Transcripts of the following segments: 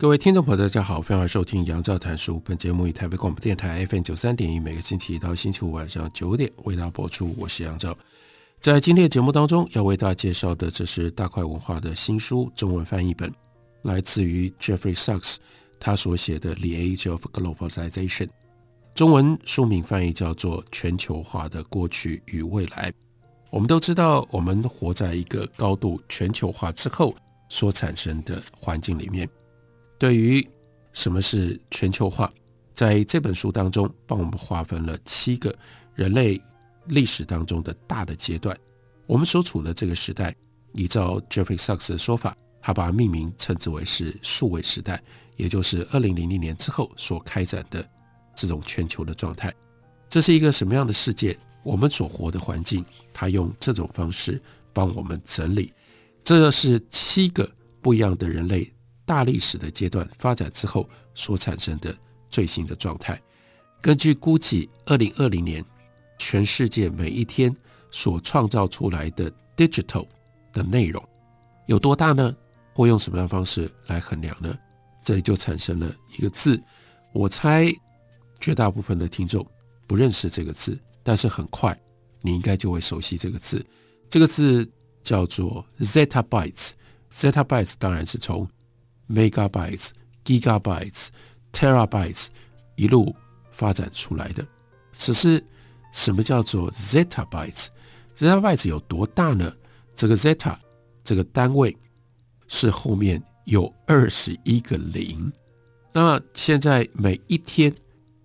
各位听众朋友，大家好，欢迎收听杨照谈书。本节目以台北广播电台 FM 九三点一，每个星期一到星期五晚上九点为大家播出。我是杨照。在今天的节目当中，要为大家介绍的，这是大块文化的新书中文翻译本，来自于 Jeffrey Sachs 他所写的《The Age of Globalization》，中文书名翻译叫做《全球化的过去与未来》。我们都知道，我们活在一个高度全球化之后所产生的环境里面。对于什么是全球化，在这本书当中帮我们划分了七个人类历史当中的大的阶段。我们所处的这个时代，依照 Jeffrey Sachs 的说法，他把命名称之为是数位时代，也就是二零零零年之后所开展的这种全球的状态。这是一个什么样的世界？我们所活的环境，他用这种方式帮我们整理。这是七个不一样的人类。大历史的阶段发展之后所产生的最新的状态，根据估计，二零二零年全世界每一天所创造出来的 digital 的内容有多大呢？或用什么样的方式来衡量呢？这里就产生了一个字，我猜绝大部分的听众不认识这个字，但是很快你应该就会熟悉这个字。这个字叫做 zettabytes。zettabytes 当然是从 Megabytes、Gigabytes、Terabytes 一路发展出来的，只是什么叫做 Zettabytes？Zettabytes 有多大呢？这个 Zetta 这个单位是后面有二十一个零。那么现在每一天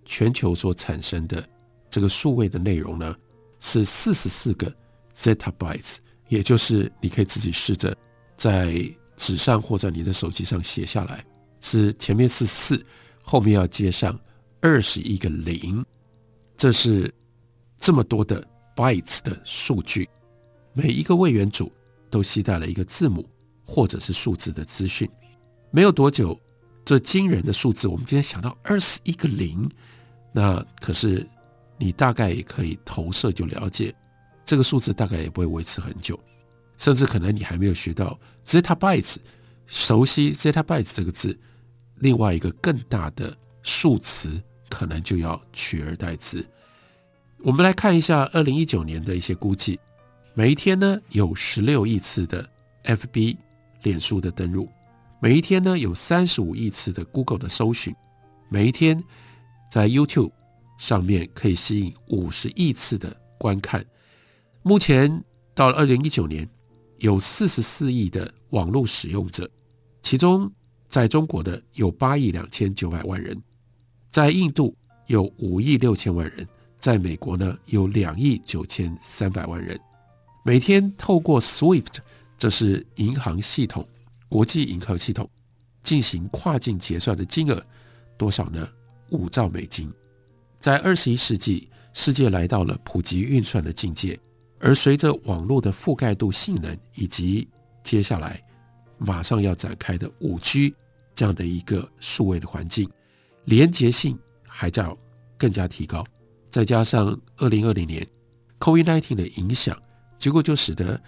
全球所产生的这个数位的内容呢，是四十四个 Zettabytes，也就是你可以自己试着在。纸上或者你的手机上写下来，是前面是四，后面要接上二十一个零，这是这么多的 bytes 的数据，每一个位元组都携带了一个字母或者是数字的资讯。没有多久，这惊人的数字，我们今天想到二十一个零，那可是你大概也可以投射就了解，这个数字大概也不会维持很久。甚至可能你还没有学到 zettabytes，熟悉 zettabytes 这个字，另外一个更大的数词可能就要取而代之。我们来看一下二零一九年的一些估计，每一天呢有十六亿次的 FB 脸书的登录，每一天呢有三十五亿次的 Google 的搜寻，每一天在 YouTube 上面可以吸引五十亿次的观看。目前到了二零一九年。有四十四亿的网络使用者，其中在中国的有八亿两千九百万人，在印度有五亿六千万人，在美国呢有两亿九千三百万人。每天透过 SWIFT，这是银行系统，国际银行系统进行跨境结算的金额多少呢？五兆美金。在二十一世纪，世界来到了普及运算的境界。而随着网络的覆盖度、性能，以及接下来马上要展开的五 G 这样的一个数位的环境，连结性还在更加提高。再加上二零二零年 COVID-19 的影响，结果就使得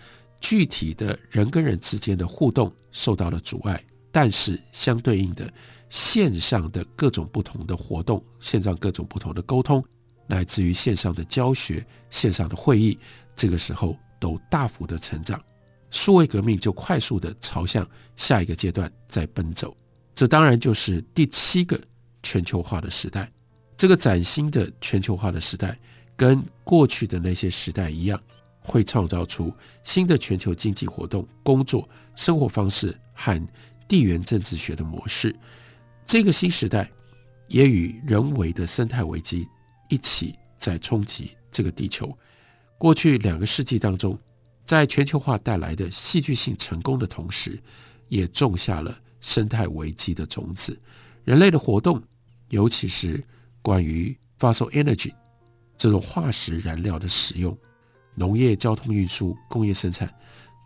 具体的人跟人之间的互动受到了阻碍。但是相对应的，线上的各种不同的活动，线上各种不同的沟通，来自于线上的教学、线上的会议。这个时候都大幅的成长，数位革命就快速的朝向下一个阶段在奔走。这当然就是第七个全球化的时代。这个崭新的全球化的时代，跟过去的那些时代一样，会创造出新的全球经济活动、工作、生活方式和地缘政治学的模式。这个新时代也与人为的生态危机一起在冲击这个地球。过去两个世纪当中，在全球化带来的戏剧性成功的同时，也种下了生态危机的种子。人类的活动，尤其是关于 fossil energy 这种化石燃料的使用，农业、交通运输、工业生产，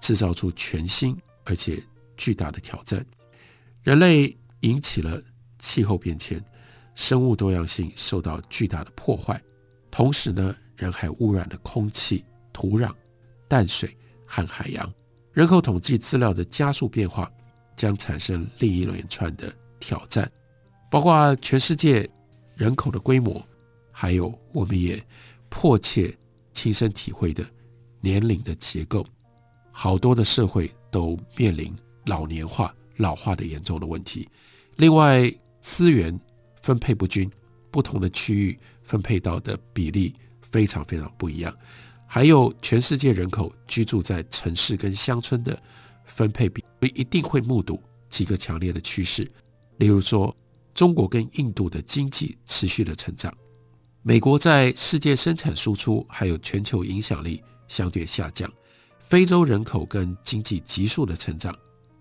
制造出全新而且巨大的挑战。人类引起了气候变迁，生物多样性受到巨大的破坏。同时呢，人海污染的空气、土壤、淡水和海洋。人口统计资料的加速变化，将产生另一连串的挑战，包括全世界人口的规模，还有我们也迫切亲身体会的年龄的结构。好多的社会都面临老年化。老化的严重的问题，另外资源分配不均，不同的区域分配到的比例非常非常不一样，还有全世界人口居住在城市跟乡村的分配比，一定会目睹几个强烈的趋势，例如说中国跟印度的经济持续的成长，美国在世界生产输出还有全球影响力相对下降，非洲人口跟经济急速的成长。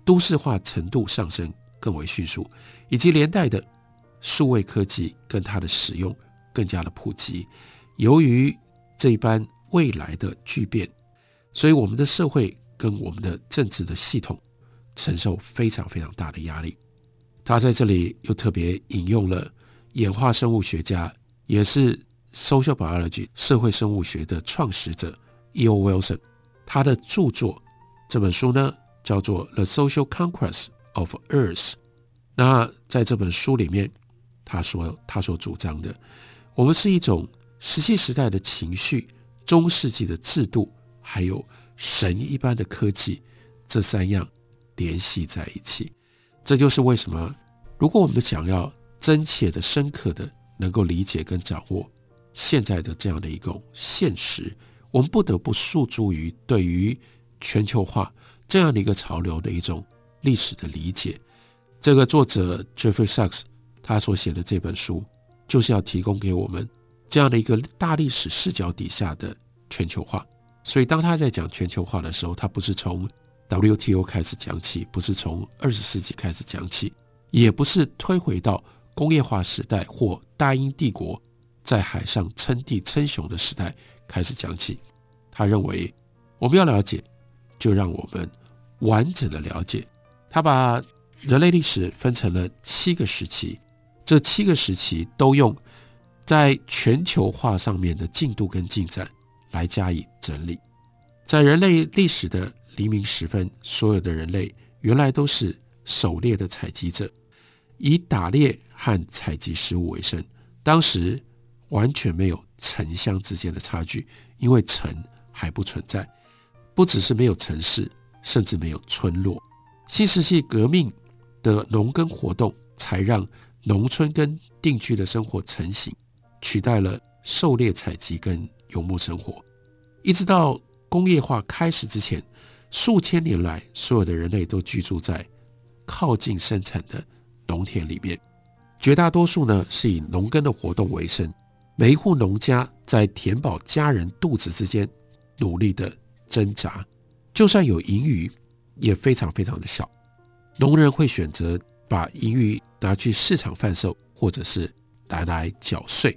都市化程度上升更为迅速，以及连带的数位科技跟它的使用更加的普及。由于这一般未来的巨变，所以我们的社会跟我们的政治的系统承受非常非常大的压力。他在这里又特别引用了演化生物学家，也是 social biology 社会生物学的创始者 E.O. Wilson，他的著作这本书呢，叫做《The Social Conquest of Earth》。那在这本书里面，他说他所主张的，我们是一种石器时代的情绪、中世纪的制度，还有神一般的科技，这三样联系在一起。这就是为什么，如果我们想要真切的、深刻的能够理解跟掌握现在的这样的一种现实，我们不得不诉诸于对于全球化。这样的一个潮流的一种历史的理解，这个作者 Jeffrey Sachs 他所写的这本书，就是要提供给我们这样的一个大历史视角底下的全球化。所以当他在讲全球化的时候，他不是从 WTO 开始讲起，不是从二十世纪开始讲起，也不是推回到工业化时代或大英帝国在海上称帝称雄的时代开始讲起。他认为我们要了解，就让我们。完整的了解，他把人类历史分成了七个时期，这七个时期都用在全球化上面的进度跟进展来加以整理。在人类历史的黎明时分，所有的人类原来都是狩猎的采集者，以打猎和采集食物为生。当时完全没有城乡之间的差距，因为城还不存在，不只是没有城市。甚至没有村落。新石器革命的农耕活动，才让农村跟定居的生活成型，取代了狩猎采集跟游牧生活。一直到工业化开始之前，数千年来，所有的人类都居住在靠近生产的农田里面，绝大多数呢是以农耕的活动为生。每一户农家在填饱家人肚子之间努力的挣扎。就算有盈余，也非常非常的小。农人会选择把盈余拿去市场贩售，或者是拿来缴税。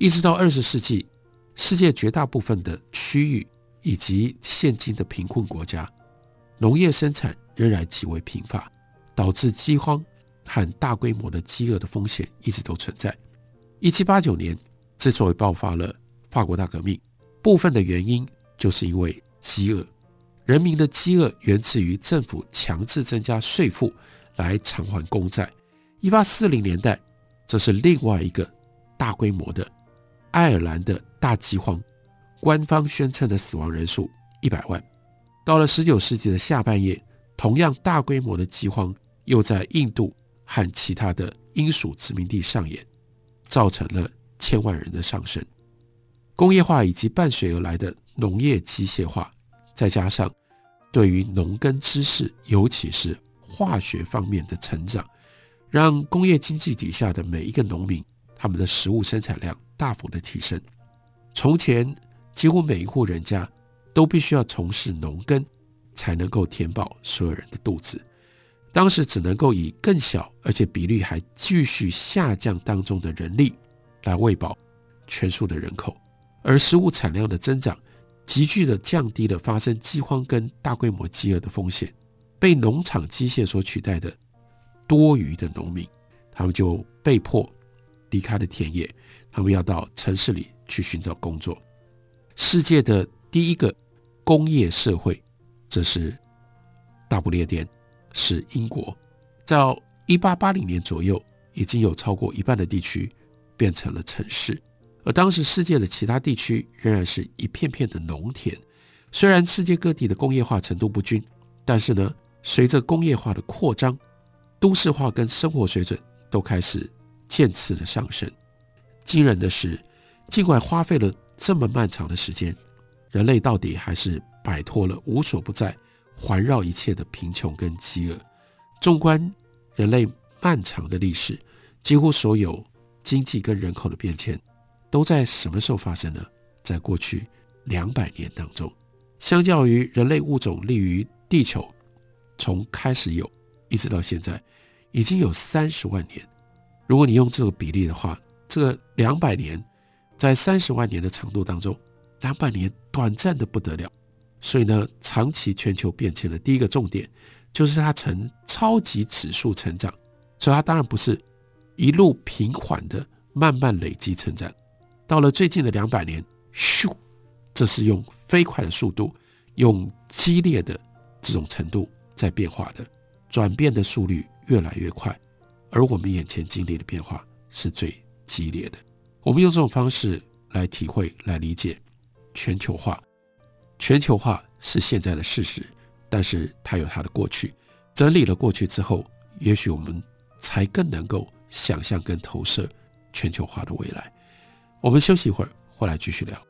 一直到二十世纪，世界绝大部分的区域以及现今的贫困国家，农业生产仍然极为贫乏，导致饥荒和大规模的饥饿的风险一直都存在。一七八九年之所以爆发了法国大革命，部分的原因就是因为饥饿。人民的饥饿源自于政府强制增加税负来偿还公债。一八四零年代，这是另外一个大规模的爱尔兰的大饥荒，官方宣称的死亡人数一百万。到了十九世纪的下半叶，同样大规模的饥荒又在印度和其他的英属殖民地上演，造成了千万人的丧生。工业化以及伴随而来的农业机械化，再加上对于农耕知识，尤其是化学方面的成长，让工业经济底下的每一个农民，他们的食物生产量大幅的提升。从前，几乎每一户人家都必须要从事农耕，才能够填饱所有人的肚子。当时只能够以更小而且比率还继续下降当中的人力来喂饱全数的人口，而食物产量的增长急剧地降低了发生饥荒跟大规模饥饿的风险。被农场机械所取代的多余的农民，他们就被迫离开了田野，他们要到城市里去寻找工作。世界的第一个工业社会，这是大不列颠。是英国，到一八八零年左右，已经有超过一半的地区变成了城市，而当时世界的其他地区仍然是一片片的农田。虽然世界各地的工业化程度不均，但是呢，随着工业化的扩张，都市化跟生活水准都开始渐次的上升。惊人的是，尽管花费了这么漫长的时间，人类到底还是摆脱了无所不在。环绕一切的贫穷跟饥饿。纵观人类漫长的历史，几乎所有经济跟人口的变迁，都在什么时候发生呢？在过去两百年当中。相较于人类物种立于地球，从开始有一直到现在，已经有三十万年。如果你用这个比例的话，这个两百年，在三十万年的长度当中，两百年短暂的不得了。所以呢，长期全球变迁的第一个重点，就是它呈超级指数成长。所以它当然不是一路平缓的慢慢累积成长。到了最近的两百年，咻，这是用飞快的速度，用激烈的这种程度在变化的，转变的速率越来越快。而我们眼前经历的变化是最激烈的。我们用这种方式来体会、来理解全球化。全球化是现在的事实，但是它有它的过去。整理了过去之后，也许我们才更能够想象跟投射全球化的未来。我们休息一会儿，回来继续聊。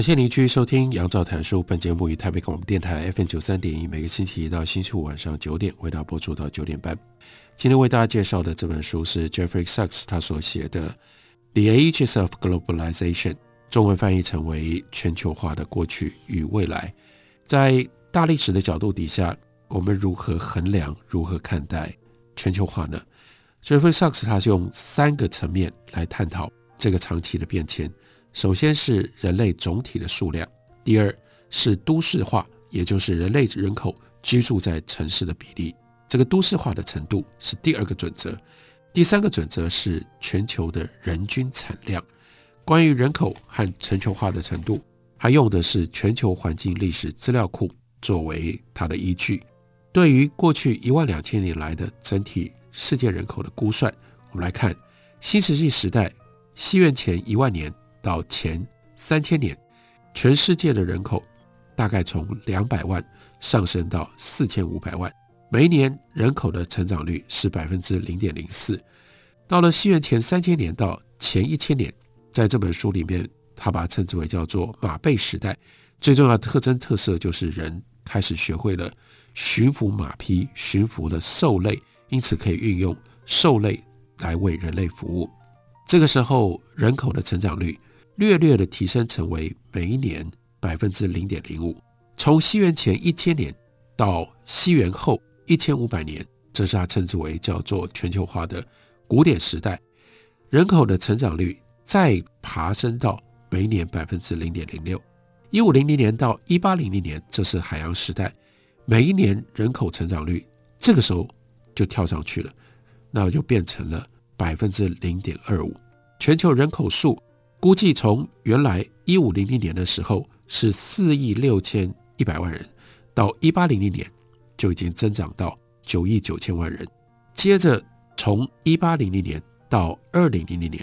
感谢您继续收听杨照谈书。本节目以台北广播电台 FM 九三点一，每个星期一到星期五晚上九点为大家播出到九点半。今天为大家介绍的这本书是 Jeffrey Sachs 他所写的《The Ages of Globalization》，中文翻译成为《全球化的过去与未来》。在大历史的角度底下，我们如何衡量、如何看待全球化呢？Jeffrey Sachs 他是用三个层面来探讨这个长期的变迁。首先是人类总体的数量，第二是都市化，也就是人类人口居住在城市的比例，这个都市化的程度是第二个准则。第三个准则是全球的人均产量。关于人口和全球化的程度，还用的是全球环境历史资料库作为它的依据。对于过去一万两千年来的整体世界人口的估算，我们来看新石器时代，西元前一万年。到前三千年，全世界的人口大概从两百万上升到四千五百万，每一年人口的成长率是百分之零点零四。到了西元前三千年到前一千年，在这本书里面，他把它称之为叫做马背时代。最重要的特征特色就是人开始学会了驯服马匹，驯服了兽类，因此可以运用兽类来为人类服务。这个时候，人口的成长率。略略的提升，成为每一年百分之零点零五。从西元前一千年到西元后一千五百年，这是他称之为叫做全球化的古典时代。人口的成长率再爬升到每一年百分之零点零六。一五零零年到一八零零年，这是海洋时代，每一年人口成长率这个时候就跳上去了，那就变成了百分之零点二五。全球人口数。估计从原来一五零零年的时候是四亿六千一百万人，到一八零零年就已经增长到九亿九千万人。接着从一八零零年到二零零零年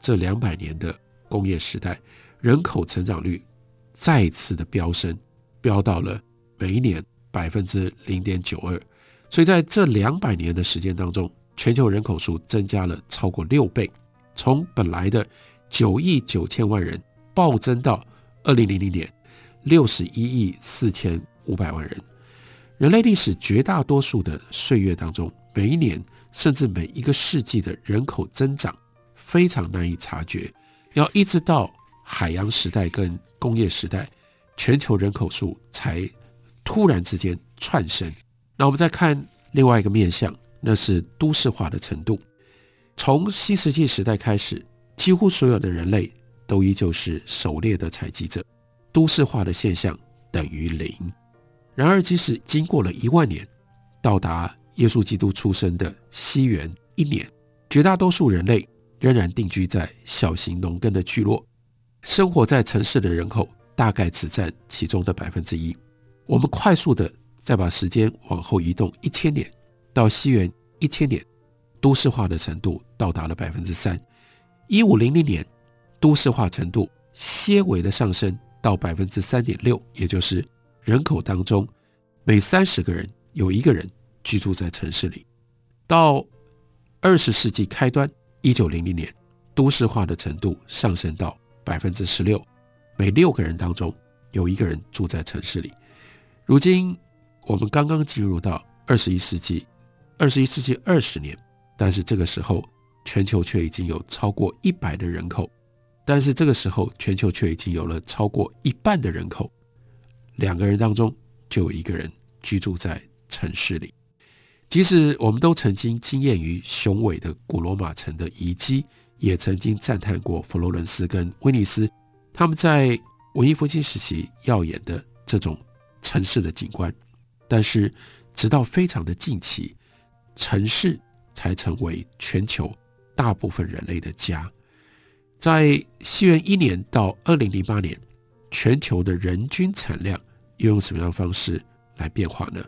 这两百年的工业时代，人口成长率再次的飙升，飙到了每一年百分之零点九二。所以在这两百年的时间当中，全球人口数增加了超过六倍，从本来的九亿九千万人暴增到二零零零年六十一亿四千五百万人。人类历史绝大多数的岁月当中，每一年甚至每一个世纪的人口增长非常难以察觉，要一直到海洋时代跟工业时代，全球人口数才突然之间窜升。那我们再看另外一个面向，那是都市化的程度。从新石器时代开始，几乎所有的人类都依旧是狩猎的采集者，都市化的现象等于零。然而，即使经过了一万年，到达耶稣基督出生的西元一年，绝大多数人类仍然定居在小型农耕的聚落，生活在城市的人口大概只占其中的百分之一。我们快速的。再把时间往后移动一千年，到西元一千年，都市化的程度到达了百分之三。一五零零年，都市化程度些微的上升到百分之三点六，也就是人口当中每三十个人有一个人居住在城市里。到二十世纪开端，一九零零年，都市化的程度上升到百分之十六，每六个人当中有一个人住在城市里。如今。我们刚刚进入到二十一世纪，二十一世纪二十年，但是这个时候全球却已经有超过一百的人口，但是这个时候全球却已经有了超过一半的人口，两个人当中就有一个人居住在城市里。即使我们都曾经惊艳于雄伟的古罗马城的遗迹，也曾经赞叹过佛罗伦斯跟威尼斯他们在文艺复兴时期耀眼的这种城市的景观。但是，直到非常的近期，城市才成为全球大部分人类的家。在西元一年到二零零八年，全球的人均产量又用什么样的方式来变化呢？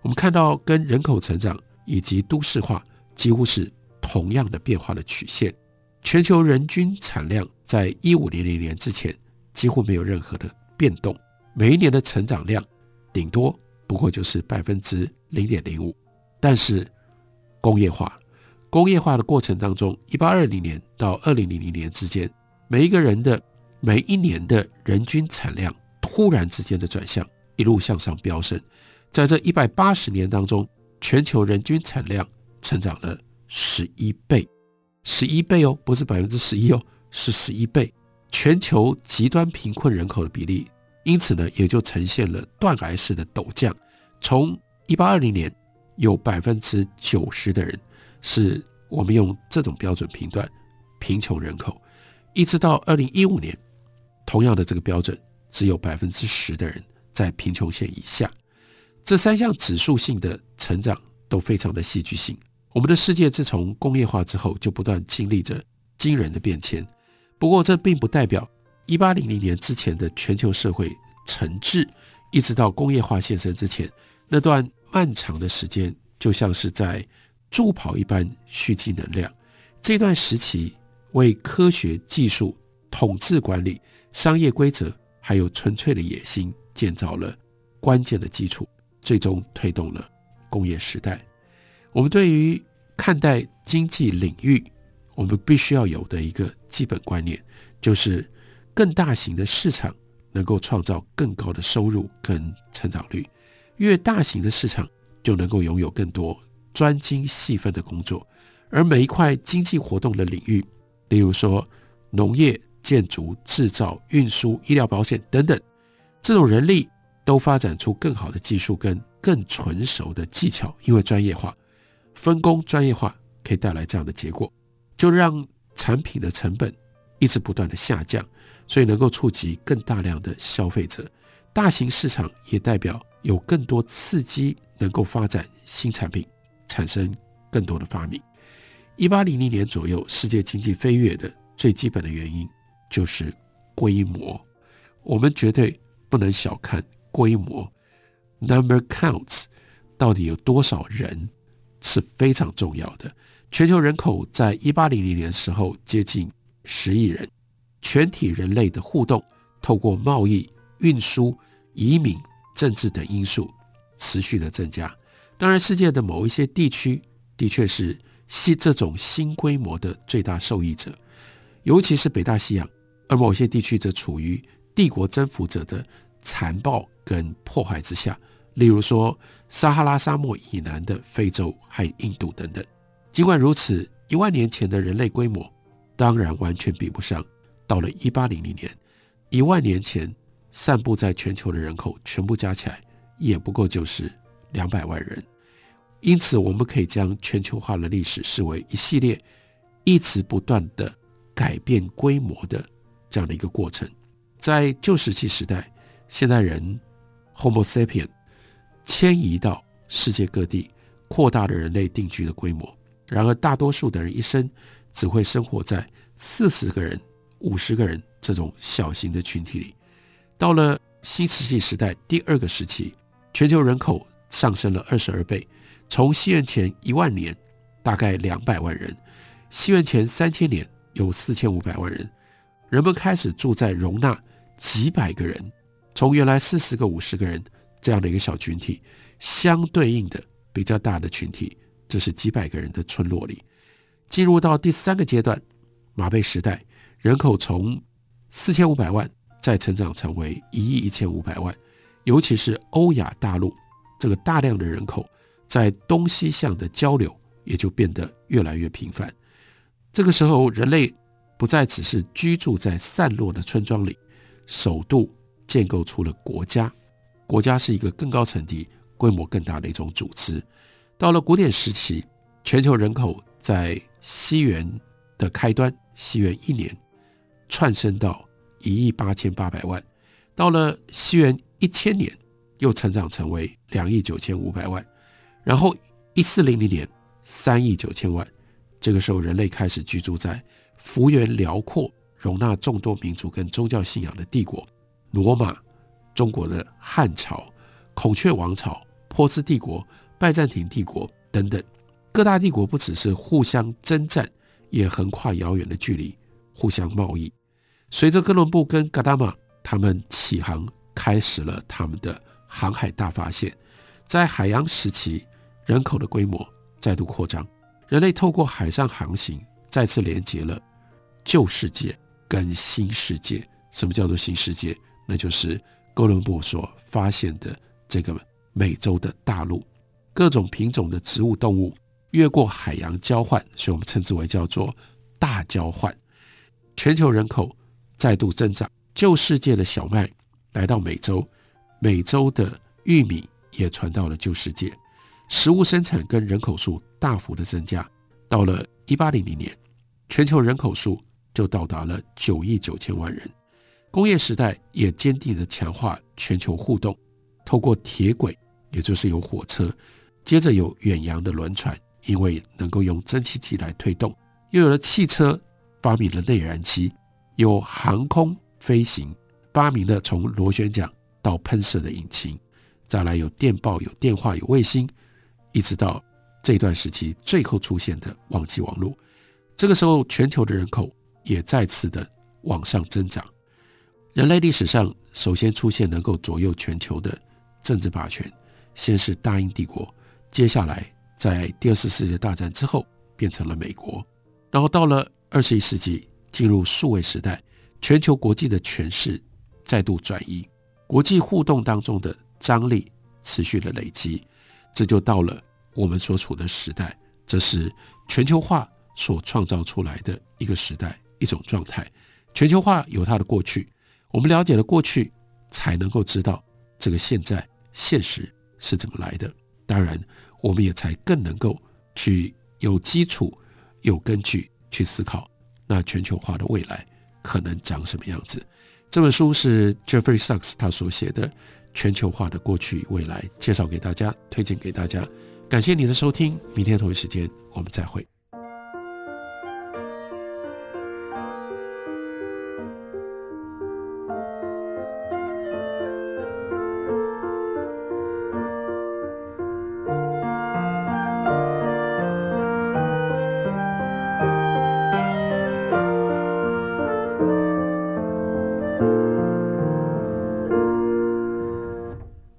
我们看到跟人口成长以及都市化几乎是同样的变化的曲线。全球人均产量在一五零零年之前几乎没有任何的变动，每一年的成长量顶多。不过就是百分之零点零五，但是工业化，工业化的过程当中，一八二零年到二零零零年之间，每一个人的每一年的人均产量突然之间的转向，一路向上飙升。在这一百八十年当中，全球人均产量成长了十一倍，十一倍哦，不是百分之十一哦，是十一倍。全球极端贫困人口的比例。因此呢，也就呈现了断崖式的陡降。从一八二零年，有百分之九十的人是我们用这种标准评断贫穷人口，一直到二零一五年，同样的这个标准，只有百分之十的人在贫穷线以下。这三项指数性的成长都非常的戏剧性。我们的世界自从工业化之后，就不断经历着惊人的变迁。不过，这并不代表。一八零零年之前的全球社会沉滞，一直到工业化现身之前，那段漫长的时间就像是在助跑一般蓄积能量。这段时期为科学技术、统治管理、商业规则，还有纯粹的野心建造了关键的基础，最终推动了工业时代。我们对于看待经济领域，我们必须要有的一个基本观念就是。更大型的市场能够创造更高的收入跟成长率，越大型的市场就能够拥有更多专精细分的工作，而每一块经济活动的领域，例如说农业、建筑、制造、运输、医疗保险等等，这种人力都发展出更好的技术跟更纯熟的技巧，因为专业化、分工专业化可以带来这样的结果，就让产品的成本一直不断的下降。所以能够触及更大量的消费者，大型市场也代表有更多刺激，能够发展新产品，产生更多的发明。一八零零年左右，世界经济飞跃的最基本的原因就是规模。我们绝对不能小看规模，number counts，到底有多少人是非常重要的。全球人口在一八零零年时候接近十亿人，全体人类的互动透过贸易、运输、移民、政治等因素持续的增加。当然，世界的某一些地区的确是新这种新规模的最大受益者，尤其是北大西洋，而某些地区则处于帝国征服者的残暴跟破坏之下，例如说撒哈拉沙漠以南的非洲还有印度等等。尽管如此，一万年前的人类规模当然完全比不上到了一八零零年，一万年前散布在全球的人口全部加起来也不过就是两百万人。因此，我们可以将全球化的历史视为一系列一直不断的改变规模的这样的一个过程。在旧石器时代，现代人 Homo sapien 迁移到世界各地，扩大了人类定居的规模。然而，大多数的人一生只会生活在四十个人、五十个人这种小型的群体里。到了新石器时代第二个时期，全球人口上升了二十二倍，从西元前一万年大概两百万人，西元前三千年有四千五百万人，人们开始住在容纳。几百个人，从原来四十个、五十个人这样的一个小群体，相对应的比较大的群体，这是几百个人的村落里，进入到第三个阶段，马背时代，人口从四千五百万再成长成为一亿一千五百万，尤其是欧亚大陆这个大量的人口，在东西向的交流也就变得越来越频繁。这个时候，人类不再只是居住在散落的村庄里。首度建构出了国家，国家是一个更高层级、规模更大的一种组织。到了古典时期，全球人口在西元的开端，西元一年，窜升到一亿八千八百万；到了西元一千年，又成长成为两亿九千五百万；然后一四零零年，三亿九千万。这个时候，人类开始居住在幅员辽阔。容纳众多民族跟宗教信仰的帝国，罗马、中国的汉朝、孔雀王朝、波斯帝国、拜占庭帝国等等，各大帝国不只是互相征战，也横跨遥远的距离，互相贸易。随着哥伦布跟噶达玛他们启航，开始了他们的航海大发现。在海洋时期，人口的规模再度扩张，人类透过海上航行，再次连接了旧世界。跟新世界，什么叫做新世界？那就是哥伦布所发现的这个美洲的大陆，各种品种的植物、动物越过海洋交换，所以我们称之为叫做大交换。全球人口再度增长，旧世界的小麦来到美洲，美洲的玉米也传到了旧世界，食物生产跟人口数大幅的增加。到了一八零零年，全球人口数。就到达了九亿九千万人。工业时代也坚定地强化全球互动，透过铁轨，也就是有火车，接着有远洋的轮船，因为能够用蒸汽机来推动，又有了汽车，发明了内燃机，有航空飞行，发明了从螺旋桨到喷射的引擎，再来有电报、有电话、有卫星，一直到这段时期最后出现的网际网络。这个时候，全球的人口。也再次的往上增长。人类历史上首先出现能够左右全球的政治霸权，先是大英帝国，接下来在第二次世界大战之后变成了美国，然后到了二十一世纪进入数位时代，全球国际的权势再度转移，国际互动当中的张力持续的累积，这就到了我们所处的时代，这是全球化所创造出来的一个时代。一种状态，全球化有它的过去，我们了解了过去，才能够知道这个现在现实是怎么来的。当然，我们也才更能够去有基础、有根据去思考，那全球化的未来可能长什么样子。这本书是 Jeffrey Sachs 他所写的《全球化的过去与未来》，介绍给大家，推荐给大家。感谢您的收听，明天同一时间我们再会。